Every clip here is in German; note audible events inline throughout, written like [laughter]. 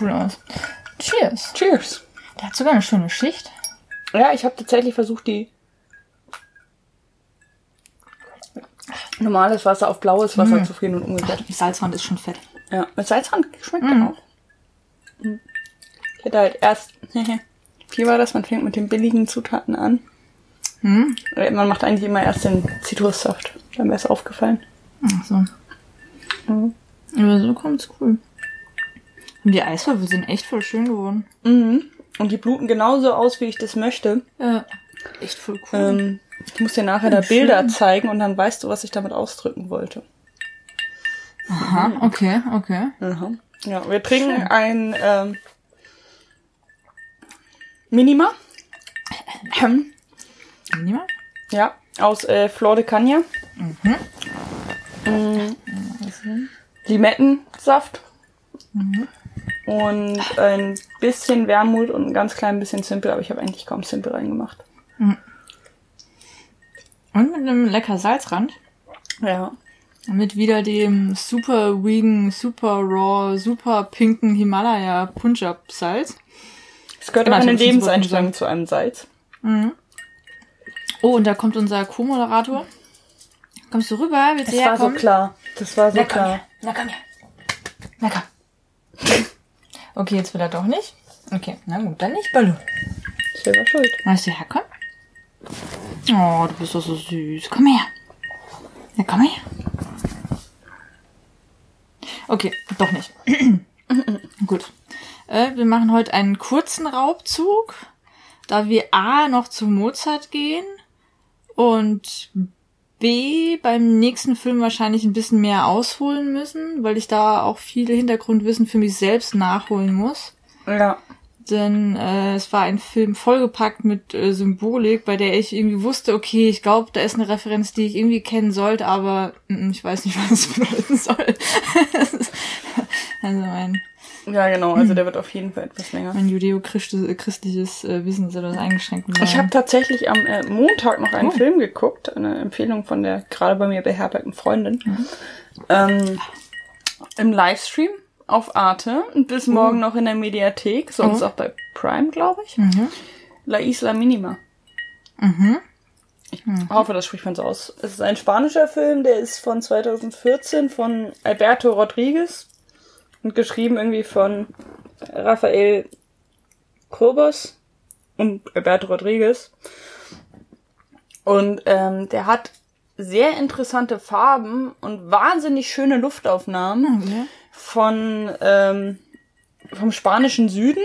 Cool aus. Cheers. Cheers. Der hat sogar eine schöne Schicht. Ja, ich habe tatsächlich versucht, die normales Wasser auf blaues Wasser zu frieren und umgekehrt. Die Salzwand ist schon fett. Ja, mit Salzrand schmeckt auch. Mhm. Ich hätte halt erst, [laughs] wie war das? Man fängt mit den billigen Zutaten an. Äh, Man macht eigentlich immer erst den Zitrussaft. Dann wäre es aufgefallen. Ach so. Mhm. Aber so kommt's cool. Und die Eiswürfel sind echt voll schön geworden. Mhm. Und die bluten genauso aus, wie ich das möchte. Ja. Echt voll cool. Ähm, ich muss dir nachher da schön. Bilder zeigen und dann weißt du, was ich damit ausdrücken wollte. Aha, okay, okay. Aha. Ja, wir trinken ein ähm, Minima. Ähm, Niemand? Ja, aus äh, Flor de Cagna. Mhm. Mm, Limettensaft. Und ein bisschen Wermut und ein ganz klein bisschen Simple, aber ich habe eigentlich kaum Simple reingemacht. Und mit einem lecker Salzrand. Ja. Mit wieder dem super vegan, super raw, super pinken Himalaya Punjab Salz. Es gehört Genau, auch eine Lebenseinstellung zu einem Salz. Oh, und da kommt unser Co-Moderator. Kommst du rüber? Willst Das war so klar. Das war so Na komm klar. her. Na komm her. Na komm. Okay, jetzt will er doch nicht. Okay, na gut, dann nicht, Ballu. Selber schuld. Magst du herkommen? Oh, du bist doch so süß. Komm her. Na, komm her. Okay, doch nicht. [clears throat] Gut. Äh, wir machen heute einen kurzen Raubzug, da wir A noch zu Mozart gehen und B beim nächsten Film wahrscheinlich ein bisschen mehr ausholen müssen, weil ich da auch viele Hintergrundwissen für mich selbst nachholen muss Ja. denn äh, es war ein Film vollgepackt mit äh, Symbolik, bei der ich irgendwie wusste, okay, ich glaube, da ist eine Referenz, die ich irgendwie kennen sollte, aber mm, ich weiß nicht, [laughs] was es bedeuten soll. [laughs] also mein, Ja, genau. Also der wird auf jeden Fall etwas länger. mein judeo-christliches äh, Wissen ist etwas eingeschränkt. Ich habe tatsächlich am äh, Montag noch einen Oh. Film geguckt, eine Empfehlung von der gerade bei mir beherbergten Freundin. Ähm, Im Livestream auf Arte und bis morgen noch in der Mediathek, sonst Oh. auch bei Prime, glaube ich. Mhm. La Isla Minima. Mhm. Ich hoffe, das spricht man so aus. Es ist ein spanischer Film, der ist von 2014 von Alberto Rodriguez und geschrieben irgendwie von Rafael Kobos und Alberto Rodriguez. Und ähm, der hat sehr interessante Farben und wahnsinnig schöne Luftaufnahmen Okay. von ähm, vom spanischen Süden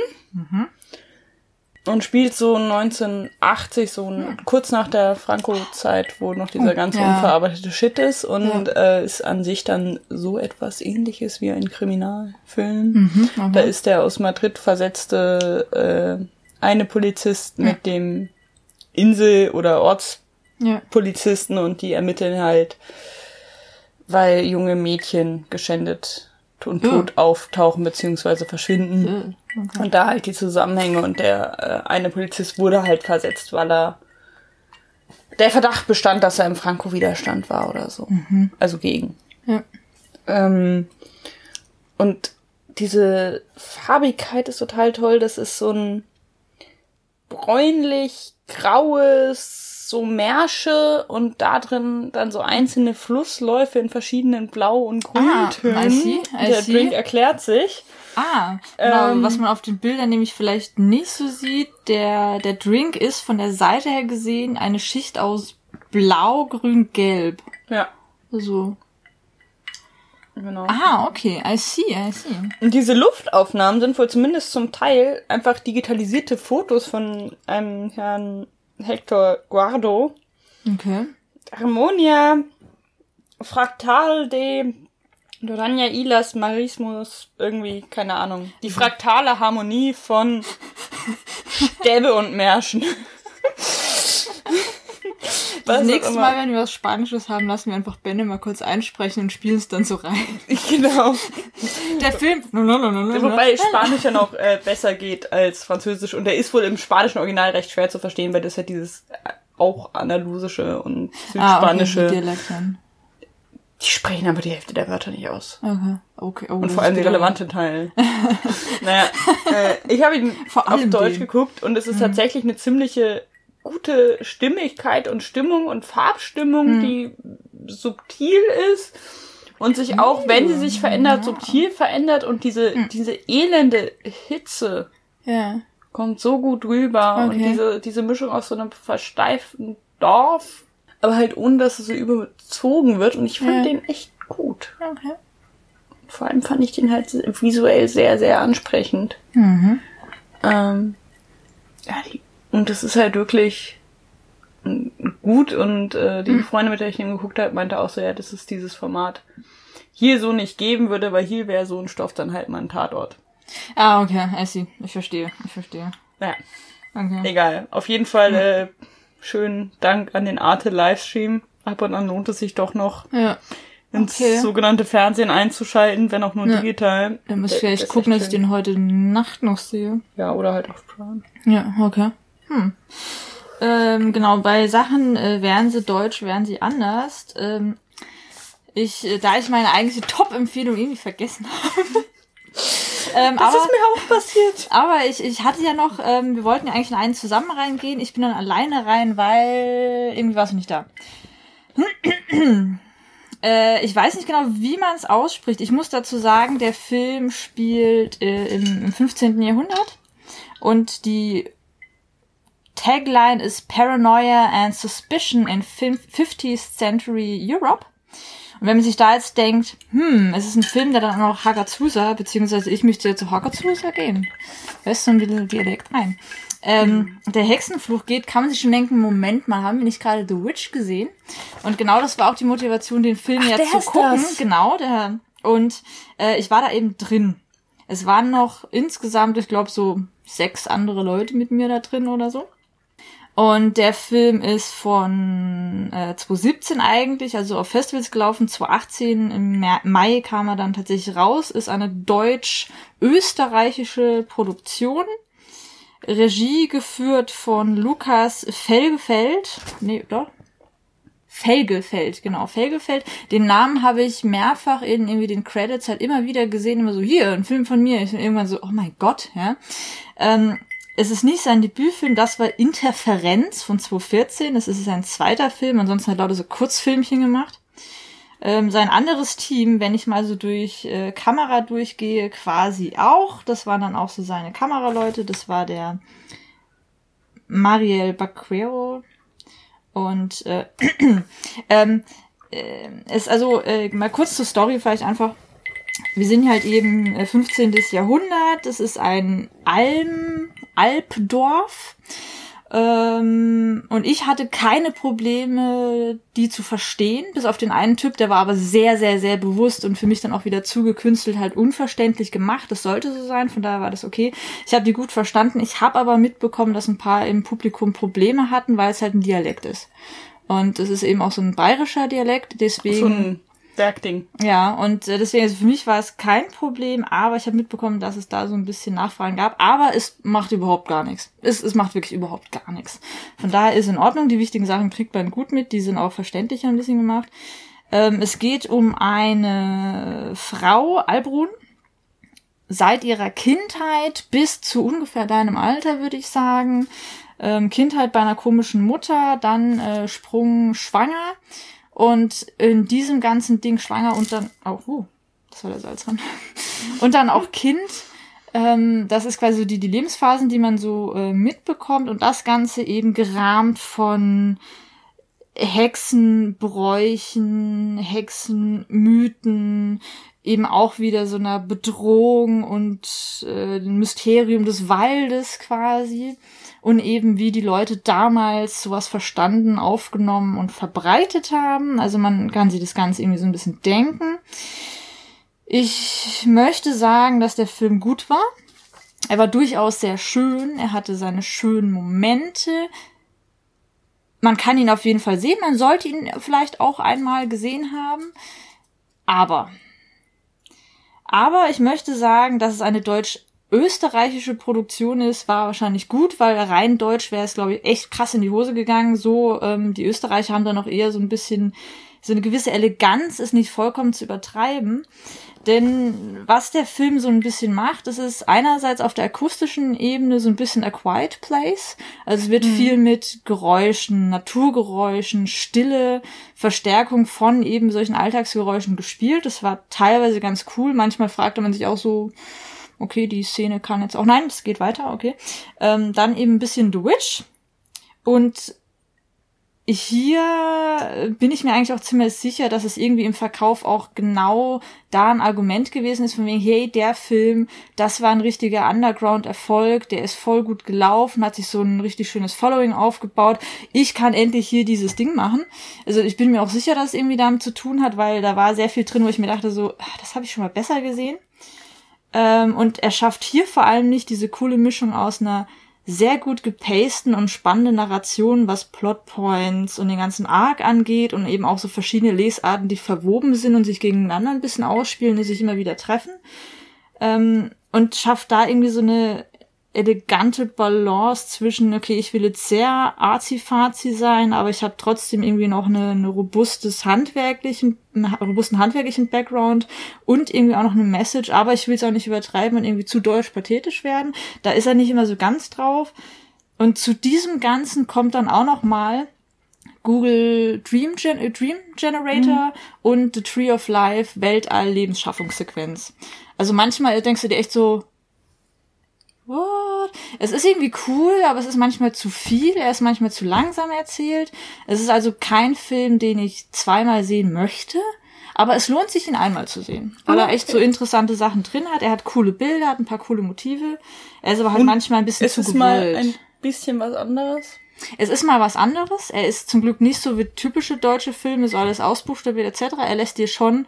und spielt so 1980, so ein, kurz nach der Franco-Zeit, wo noch dieser ganze ja. unverarbeitete Shit ist und äh, ist an sich dann so etwas ähnliches wie ein Kriminalfilm. Mhm. Da ist der aus Madrid versetzte äh, eine Polizist mit dem Insel- oder Ja. Ortspolizisten und die ermitteln halt, weil junge Mädchen geschändet und Ja. tot auftauchen beziehungsweise verschwinden. Äh, okay. Und da halt die Zusammenhänge und der äh, eine Polizist wurde halt versetzt, weil er der Verdacht bestand, dass er im Franco-Widerstand war oder so. Also gegen. Ja. Ähm, und diese Farbigkeit ist total toll. Das ist so ein bräunlich graues, so Märsche und da drin dann so einzelne Flussläufe in verschiedenen Blau- und Ah, Grüntönen. I see, I Der see. Drink erklärt sich. Ah, genau, Ähm, was man auf den Bildern nämlich vielleicht nicht so sieht, der, der Drink ist von der Seite her gesehen eine Schicht aus Blau, Grün, Gelb. Ja, So. genau. Ah, okay, I see, I see. Und diese Luftaufnahmen sind wohl zumindest zum Teil einfach digitalisierte Fotos von einem Herrn Hector Guardo. Okay. Harmonia Fraktal de Dorania Ilas Marismus, irgendwie, keine Ahnung. Die fraktale Harmonie von Stäbe und Märschen. [laughs] Das nächste. Mal, wenn wir was Spanisches haben, lassen wir einfach Benne mal kurz einsprechen und spielen es dann so rein. [laughs] Genau. Der Film. [laughs] Wobei Spanisch ja noch äh, besser geht als Französisch und der ist wohl im spanischen Original recht schwer zu verstehen, weil das halt dieses äh, auch andalusische und ah, okay, südspanische Dialekt dann. Die sprechen aber die Hälfte der Wörter nicht aus. Okay, okay. Oh, Und vor allem die relevanten Teile. [laughs] naja, äh, ich habe ihn Vor auf Deutsch den. geguckt und es ist tatsächlich eine ziemliche gute Stimmigkeit und Stimmung und Farbstimmung, die subtil ist und sich auch, wenn sie sich verändert, subtil verändert und diese, diese elende Hitze Ja. kommt so gut rüber und Okay. diese, diese Mischung aus so einem versteiften Dorf, aber halt ohne, dass es so überzogen wird und ich fand Ja. den echt gut. Okay. Vor allem fand ich den halt visuell sehr, sehr ansprechend. Mhm. Ähm, ja, die, und das ist halt wirklich mm, gut und äh, die Mhm. Freundin, mit der ich ihn geguckt habe, meinte auch so, ja, das ist dieses Format hier so nicht geben würde, weil hier wäre so ein Stoff dann halt mal ein Tatort. Ah, okay, I see. Ich verstehe, ich verstehe. Naja, Okay. egal. Auf jeden Fall äh, schönen Dank an den Arte Livestream. Ab und an lohnt es sich doch noch, Ja. ins Okay. sogenannte Fernsehen einzuschalten, wenn auch nur Ja. digital. Dann muss ich Der- vielleicht gucken, dass ich den heute Nacht noch sehe. Ja, oder halt auf Prime. Ja, okay. Hm. Ähm, genau, bei Sachen äh, wären sie deutsch, wären sie anders. Ähm, ich, äh, da ich meine eigentliche Top-Empfehlung irgendwie vergessen [laughs] habe. ähm, Das aber, ist mir auch passiert. aber ich, ich hatte ja noch, ähm, wir wollten ja eigentlich in einen zusammen reingehen. Ich bin dann alleine rein, weil irgendwie warst du nicht da. [clears throat] Äh, ich weiß nicht genau, wie man es ausspricht. Ich muss dazu sagen, der Film spielt äh, im, im 15. Jahrhundert und die Tagline ist Paranoia and Suspicion in fif- 50th Century Europe. Und wenn man sich da jetzt denkt, hm, es ist ein Film, der dann auch noch Hagazusa, beziehungsweise ich möchte jetzt zu Hagazusa gehen. Weißt du, ein bisschen Dialekt rein. Ähm, der Hexenfluch geht, kann man sich schon denken, Moment mal, haben wir nicht gerade The Witch gesehen? Und genau das war auch die Motivation, den Film Ach, ja zu gucken. das. Genau, der. Und äh, ich war da eben drin. Es waren noch insgesamt, ich glaube, so sechs andere Leute mit mir da drin oder so. Und der Film ist von äh, 2017 eigentlich, also auf Festivals gelaufen, 2018 im Mai kam er dann tatsächlich raus, ist eine deutsch-österreichische Produktion. Regie geführt von Lukas Felgefeld. Nee, doch. Felgefeld, genau, Felgefeld. Den Namen habe ich mehrfach in irgendwie den Credits halt immer wieder gesehen, immer so, hier, ein Film von mir. Ich bin irgendwann so, oh mein Gott, ja. Ähm, es ist nicht sein Debütfilm, das war Interferenz von 2014. Das ist sein zweiter Film, ansonsten hat er lauter so Kurzfilmchen gemacht. Ähm, sein anderes Team, wenn ich mal so durch äh, Kamera durchgehe, quasi auch. Das waren dann auch so seine Kameraleute. Das war der Mariel Baquero und äh, [clears throat] ähm, äh, ist also äh, mal kurz zur Story vielleicht einfach. Wir sind halt eben äh, 15. Jahrhundert. Es ist ein Alm, Alpdorf. Ähm, und ich hatte keine Probleme, die zu verstehen, bis auf den einen Typ, der war aber sehr, sehr, sehr bewusst und für mich dann auch wieder zugekünstelt, halt unverständlich gemacht. Das sollte so sein, von daher war das okay. Ich habe die gut verstanden. Ich habe aber mitbekommen, dass ein paar im Publikum Probleme hatten, weil es halt ein Dialekt ist. Und es ist eben auch so ein bayerischer Dialekt, deswegen. So ein Bergding. Ja, und äh, deswegen, also für mich war es kein Problem, aber ich habe mitbekommen, dass es da so ein bisschen Nachfragen gab. Aber es macht überhaupt gar nichts. Es, es macht wirklich überhaupt gar nichts. Von daher ist in Ordnung. Die wichtigen Sachen kriegt man gut mit. Die sind auch verständlicher ein bisschen gemacht. Ähm, es geht um eine Frau, Albrun, seit ihrer Kindheit bis zu ungefähr deinem Alter, würde ich sagen. Ähm, Kindheit bei einer komischen Mutter, dann äh, Sprung schwanger und in diesem ganzen Ding schwanger und dann auch, oh, das war der Salz dran. Und dann auch Kind. Ähm, das ist quasi so die, die Lebensphasen, die man so äh, mitbekommt und das Ganze eben gerahmt von Hexenbräuchen, Hexenmythen, eben auch wieder so einer Bedrohung und äh, Mysterium des Waldes quasi und eben wie die Leute damals sowas verstanden, aufgenommen und verbreitet haben. Also man kann sich das Ganze irgendwie so ein bisschen denken. Ich möchte sagen, dass der Film gut war. Er war durchaus sehr schön. Er hatte seine schönen Momente. Man kann ihn auf jeden Fall sehen. Man sollte ihn vielleicht auch einmal gesehen haben. Aber, aber ich möchte sagen, dass es eine deutsch-österreichische Produktion ist, war wahrscheinlich gut, weil rein deutsch wäre es, glaube ich, echt krass in die Hose gegangen. So, ähm, die Österreicher haben da noch eher so ein bisschen so eine gewisse Eleganz ist nicht vollkommen zu übertreiben. Denn was der Film so ein bisschen macht, das ist einerseits auf der akustischen Ebene so ein bisschen a quiet place. Also es wird mhm. viel mit Geräuschen, Naturgeräuschen, Stille, Verstärkung von eben solchen Alltagsgeräuschen gespielt. Das war teilweise ganz cool. Manchmal fragte man sich auch so, okay, die Szene kann jetzt auch, nein, es geht weiter, okay. Ähm, dann eben ein bisschen The Witch. Und hier bin ich mir eigentlich auch ziemlich sicher, dass es irgendwie im Verkauf auch genau da ein Argument gewesen ist, von wegen, hey, der Film, das war ein richtiger Underground-Erfolg, der ist voll gut gelaufen, hat sich so ein richtig schönes Following aufgebaut. Ich kann endlich hier dieses Ding machen. Also ich bin mir auch sicher, dass es irgendwie damit zu tun hat, weil da war sehr viel drin, wo ich mir dachte, so, ah, das habe ich schon mal besser gesehen. Ähm, und er schafft hier vor allem nicht diese coole Mischung aus einer sehr gut gepasten und spannende Narration, was Plotpoints und den ganzen Arc angeht und eben auch so verschiedene Lesarten, die verwoben sind und sich gegeneinander ein bisschen ausspielen, die sich immer wieder treffen. Ähm, und schafft da irgendwie so eine elegante Balance zwischen, okay, ich will jetzt sehr arzi-fazi sein, aber ich habe trotzdem irgendwie noch eine, eine robustes handwerklichen, einen robusten handwerklichen Background und irgendwie auch noch eine Message, aber ich will es auch nicht übertreiben und irgendwie zu deutsch pathetisch werden. Da ist er nicht immer so ganz drauf. Und zu diesem Ganzen kommt dann auch noch mal Google Dream, Gen äh, Dream Generator mhm. und The Tree of Life Weltall Lebensschaffungssequenz. Also manchmal denkst du dir echt so, what? Es ist irgendwie cool, aber es ist manchmal zu viel, er ist manchmal zu langsam erzählt. Es ist also kein Film, den ich zweimal sehen möchte. Aber es lohnt sich, ihn einmal zu sehen, weil er echt so interessante Sachen drin hat. Er hat coole Bilder, hat ein paar coole Motive. Er ist aber halt Und manchmal ein bisschen es zu ist gewollt. mal ein bisschen was anderes. Es ist mal was anderes. Er ist zum Glück nicht so wie typische deutsche Filme, so alles ausbuchstabiert etc. Er lässt dir schon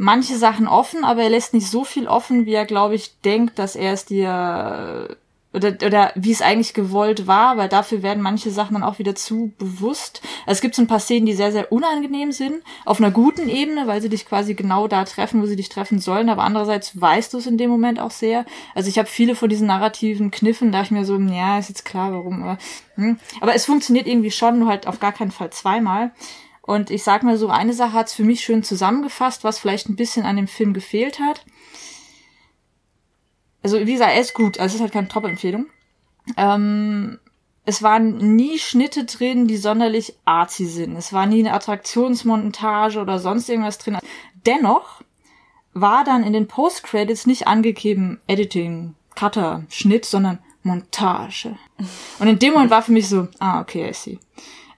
manche Sachen offen, aber er lässt nicht so viel offen, wie er, glaube ich, denkt, dass er es dir oder, oder wie es eigentlich gewollt war, weil dafür werden manche Sachen dann auch wieder zu bewusst. Also es gibt so ein paar Szenen, die sehr, sehr unangenehm sind, auf einer guten Ebene, weil sie dich quasi genau da treffen, wo sie dich treffen sollen, aber andererseits weißt du es in dem Moment auch sehr. Also ich habe viele von diesen narrativen Kniffen, da ich mir so, ja, ist jetzt klar, warum, aber, hm. aber es funktioniert irgendwie schon, nur halt auf gar keinen Fall zweimal. Und ich sag mal so, eine Sache hat's für mich schön zusammengefasst, was vielleicht ein bisschen an dem Film gefehlt hat. Also, wie gesagt, er ist gut, also es ist halt keine Top-Empfehlung. Ähm, es waren nie Schnitte drin, die sonderlich arzi sind. Es war nie eine Attraktionsmontage oder sonst irgendwas drin. Dennoch war dann in den Post-Credits nicht angegeben Editing, Cutter, Schnitt, sondern Montage. Und in dem Moment war für mich so, ah, okay, I see.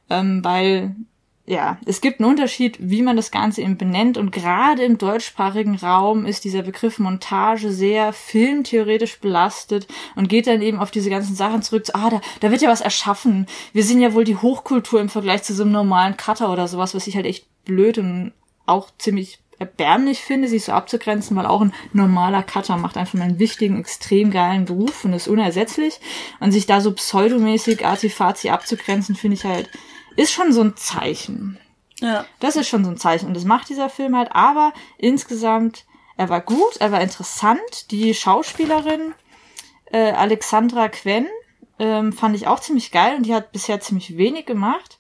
Ähm, weil ja, es gibt einen Unterschied, wie man das Ganze eben benennt und gerade im deutschsprachigen Raum ist dieser Begriff Montage sehr filmtheoretisch belastet und geht dann eben auf diese ganzen Sachen zurück. So, ah, da, da wird ja was erschaffen. Wir sind ja wohl die Hochkultur im Vergleich zu so einem normalen Cutter oder sowas, was ich halt echt blöd und auch ziemlich erbärmlich finde, sich so abzugrenzen, weil auch ein normaler Cutter macht einfach einen wichtigen, extrem geilen Beruf und ist unersetzlich. Und sich da so pseudomäßig artifazi abzugrenzen, finde ich halt ist schon so ein Zeichen. Ja. Das ist schon so ein Zeichen. Und das macht dieser Film halt. Aber insgesamt, er war gut, er war interessant. Die Schauspielerin äh, Alexandra Quen ähm, fand ich auch ziemlich geil und die hat bisher ziemlich wenig gemacht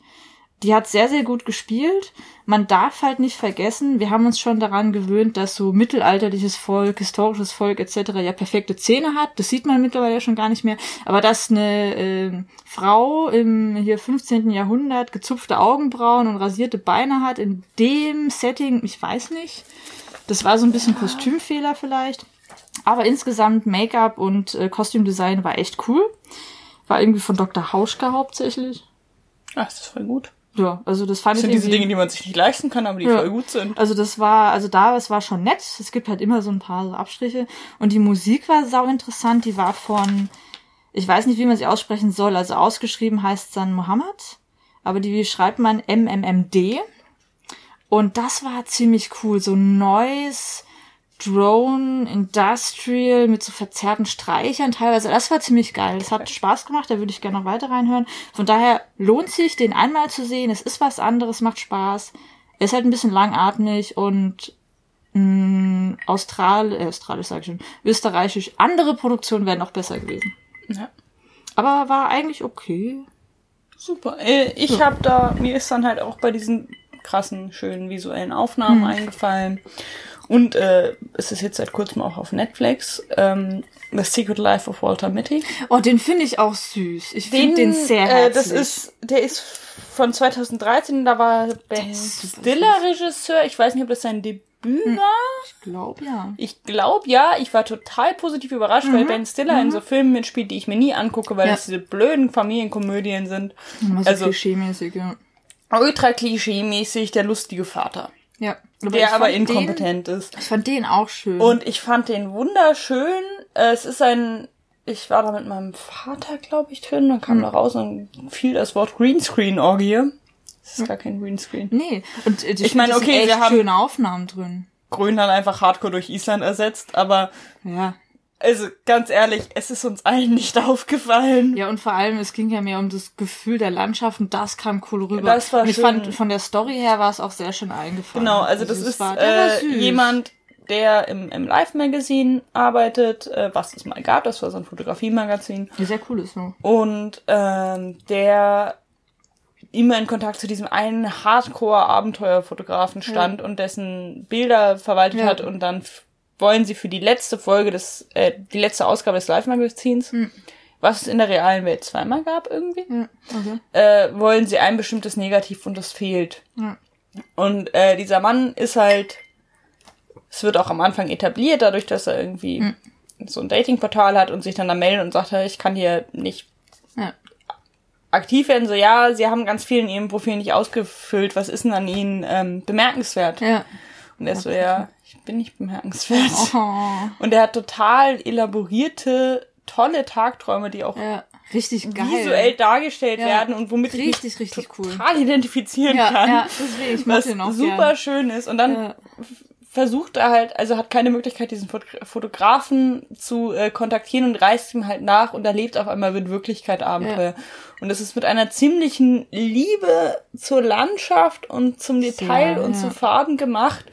die hat sehr, sehr gut gespielt. Man darf halt nicht vergessen, wir haben uns schon daran gewöhnt, dass so mittelalterliches Volk, historisches Volk etc. ja perfekte Zähne hat. Das sieht man mittlerweile schon gar nicht mehr. Aber dass eine äh, Frau im hier 15. Jahrhundert gezupfte Augenbrauen und rasierte Beine hat, in dem Setting, ich weiß nicht. Das war so ein bisschen Kostümfehler vielleicht. Aber insgesamt Make-up und äh, Kostümdesign war echt cool. War irgendwie von Dr. Hauschka hauptsächlich. Ach, das ist voll gut. Ja, also das fand das ich. sind diese Dinge, die man sich nicht leisten kann, aber die ja. voll gut sind. Also das war, also da, es war schon nett. Es gibt halt immer so ein paar so Abstriche. Und die Musik war sau interessant. Die war von, ich weiß nicht, wie man sie aussprechen soll. Also ausgeschrieben heißt dann Mohammed. Aber die schreibt man MMMD. Und das war ziemlich cool. So neues, Drone, Industrial mit so verzerrten Streichern teilweise. Das war ziemlich geil. Das hat Spaß gemacht, da würde ich gerne noch weiter reinhören. Von daher lohnt sich, den einmal zu sehen. Es ist was anderes, macht Spaß. Er ist halt ein bisschen langatmig und mh, mm, Austral, äh, australisch sage ich schon, österreichisch. Andere Produktionen wären noch besser gewesen. Ja. Aber war eigentlich okay. Super. Äh, ich ja. habe da, mir ist dann halt auch bei diesen krassen, schönen visuellen Aufnahmen Mhm. eingefallen. Und äh, es ist jetzt seit kurzem auch auf Netflix. Ähm, The Secret Life of Walter Mitty. Oh, den finde ich auch süß. Ich finde den, sehr äh, herzlich. Das ist, der ist von 2013, da war Ben Stiller Regisseur. Ich weiß nicht, ob das sein Debüt Hm. war. ich glaube ja. Ich glaube ja, ich war total positiv überrascht, weil Ben Stiller in so Filmen mitspielt, die ich mir nie angucke, weil Mhm. Ja. das diese blöden Familienkomödien sind. Immer so Also- klischee-mäßig, ja. Ultra klischee-mäßig der lustige Vater, Ja. der ich aber inkompetent ist. Den, ich fand den auch schön. Und ich fand den wunderschön. Äh, Es ist ein, ich war da mit meinem Vater, glaube ich, drin, dann kam Hm. da raus und fiel das Wort Greenscreen-Orgie. Das ist gar kein Greenscreen. nee. Und äh, ich, Ich meine, okay, wir haben- schöne Aufnahmen drin. Grönland einfach hardcore durch Island ersetzt, aber Ja. Also ganz ehrlich, es ist uns allen nicht [laughs] aufgefallen. Ja, und vor allem, es ging ja mehr um das Gefühl der Landschaft und das kam cool rüber. Das war und ich schön. fand, von der Story her war es auch sehr schön eingefallen. Genau, also das es ist war- äh, jemand, der im, im Live-Magazin arbeitet, äh, was es mal gab, das war so ein Fotografie-Magazin. Ja, sehr cool ist so. Und ähm, der immer in Kontakt zu diesem einen Hardcore-Abenteuerfotografen stand und dessen Bilder verwaltet Ja. hat und dann wollen sie für die letzte Folge des, äh, die letzte Ausgabe des Live-Magazins, Hm. was es in der realen Welt zweimal gab irgendwie, okay. äh, wollen sie ein bestimmtes Negativ und das fehlt. Ja. Und äh, dieser Mann ist halt, es wird auch am Anfang etabliert, dadurch, dass er irgendwie Hm. so ein Datingportal hat und sich dann da meldet und sagt, ich kann hier nicht Ja. aktiv werden. So, ja, sie haben ganz viel in ihrem Profil nicht ausgefüllt. Was ist denn an ihnen ähm, bemerkenswert? Ja. Und er so, ja, ich bin nicht bemerkenswert. Oh. Und er hat total elaborierte, tolle Tagträume, die auch Ja. Richtig geil. visuell dargestellt Ja. werden und womit ich Richtig, mich richtig cool. total identifizieren Ja, kann. ja, deswegen, ich was auch super gern. schön ist. Und dann. Versucht er halt, also hat keine Möglichkeit, diesen Foto- Fotografen zu äh, kontaktieren und reist ihm halt nach und erlebt auf einmal mit Wirklichkeit Abenteuer. Und es ist mit einer ziemlichen Liebe zur Landschaft und zum Detail Sehr, und ja. zu Farben gemacht.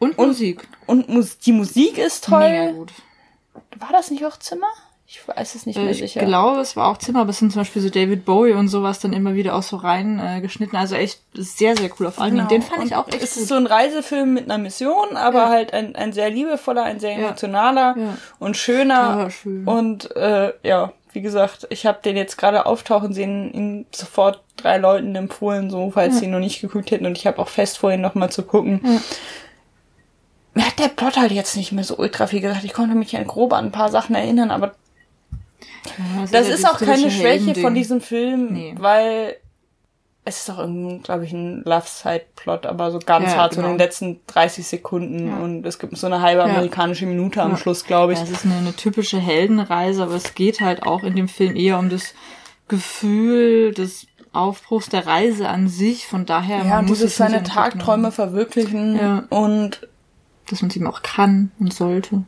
Und, Musik. Und Mus die Musik ist toll. gut. War das nicht auch Zimmer? Ich weiß es nicht mehr Äh, Ich sicher. glaube, es war auch Zimmer, aber es sind zum Beispiel so David Bowie und sowas dann immer wieder auch so rein äh, geschnitten. Also echt sehr, sehr cool auf allen. Genau. Den fand ich Und auch echt Es gut. ist so ein Reisefilm mit einer Mission, aber Ja. halt ein, ein sehr liebevoller, ein sehr Ja. emotionaler Ja. und schöner. Ja, schön. Und äh, ja, wie gesagt, ich habe den jetzt gerade auftauchen sehen, ihn sofort drei Leuten empfohlen, so falls sie ihn noch nicht geguckt hätten. Und ich habe auch fest vorhin noch mal zu gucken. Ja. Mir hat der Plot halt jetzt nicht mehr so ultra viel gesagt. Ich konnte mich ja grob an ein paar Sachen erinnern, aber Ja, das ja ist auch keine Schwäche von diesem Film, Nee. weil es ist doch irgendwie, glaube ich, ein Love-Side-Plot, aber so ganz Ja, hart, so in genau. den letzten 30 Sekunden Ja. und es gibt so eine halbe amerikanische Minute am. Schluss, glaube ich. Ja, es ist eine, eine typische Heldenreise, aber es geht halt auch in dem Film eher um das Gefühl des Aufbruchs der Reise an sich. Von daher Ja, man muss nicht seine. Tagträume verwirklichen Ja. und dass man es eben auch kann und sollte.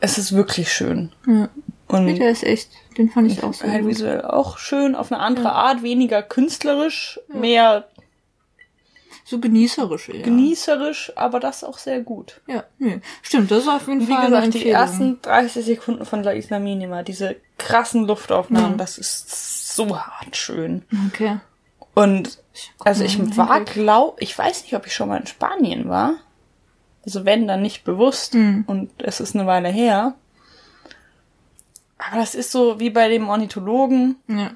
es ist wirklich schön. Ja. Und Nee, der ist echt, den fand ich auch so halt visuell auch schön, auf eine andere Art, weniger künstlerisch, mehr So genießerisch eher. genießerisch, aber das auch sehr gut. Ja, nee. Stimmt, das ist auf jeden Wie Fall eine gesagt, die ersten 30 Sekunden von La Isla Minima, diese krassen Luftaufnahmen, Mhm. das ist so hart schön. Okay. Und guck also ich war, glaub, ich weiß nicht, ob ich schon mal in Spanien war. Also wenn, dann nicht bewusst. Mhm. Und es ist eine Weile her. Aber das ist so wie bei dem Ornithologen. Ja.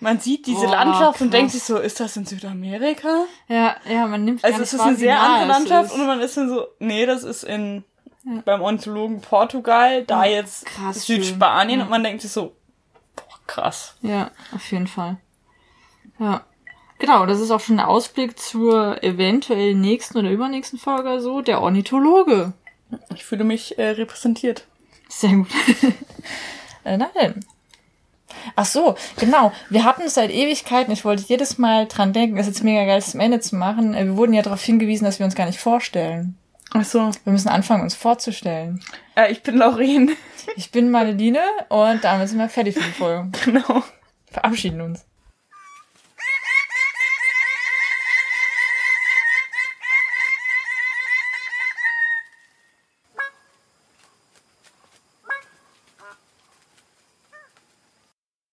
Man sieht diese Boah, Landschaft und krass. denkt sich so, ist das in Südamerika? Ja, ja, man nimmt Also es ist eine sehr andere Landschaft und man ist dann so, nee, das ist in beim Ornithologen Portugal, da Ja, jetzt krass Südspanien. Ja. und man denkt sich so, boah, krass. Ja, auf jeden Fall. Ja. Genau, das ist auch schon ein Ausblick zur eventuell nächsten oder übernächsten Folge so, der Ornithologe. Ich fühle mich äh, repräsentiert. Sehr gut. [laughs] äh, na denn. Ach so, genau. Wir hatten es seit Ewigkeiten. Ich wollte jedes Mal dran denken, es ist jetzt mega geil, es zum Ende zu machen. Äh, Wir wurden ja darauf hingewiesen, dass wir uns gar nicht vorstellen. Ach so. Wir müssen anfangen, uns vorzustellen. Äh, ich bin Lauren. Ich bin Madeline und damit sind wir fertig für die Folge. [laughs] genau. Verabschieden uns.